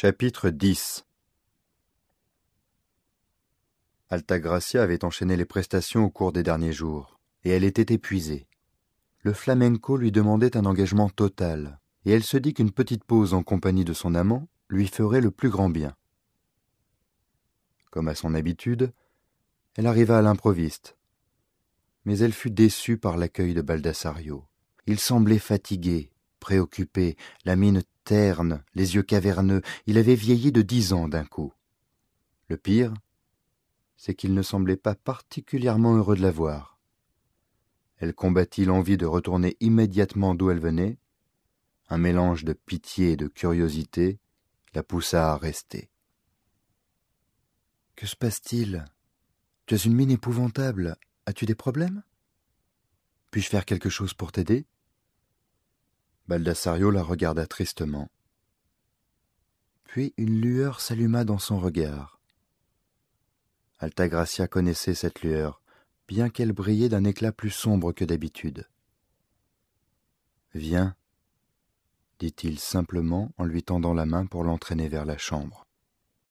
Chapitre 10 Altagracia avait enchaîné les prestations au cours des derniers jours, et elle était épuisée. Le flamenco lui demandait un engagement total, et elle se dit qu'une petite pause en compagnie de son amant lui ferait le plus grand bien. Comme à son habitude, elle arriva à l'improviste, mais elle fut déçue par l'accueil de Baldassario. Il semblait fatigué, préoccupé, la mine terne, les yeux caverneux, il avait vieilli de dix ans d'un coup. Le pire, c'est qu'il ne semblait pas particulièrement heureux de la voir. Elle combattit l'envie de retourner immédiatement d'où elle venait. Un mélange de pitié et de curiosité la poussa à rester. Que se passe-t-il? Tu as une mine épouvantable. As-tu des problèmes? Puis-je faire quelque chose pour t'aider? Baldassario la regarda tristement. Puis une lueur s'alluma dans son regard. Altagracia connaissait cette lueur, bien qu'elle brillait d'un éclat plus sombre que d'habitude. Viens, dit-il simplement en lui tendant la main pour l'entraîner vers la chambre.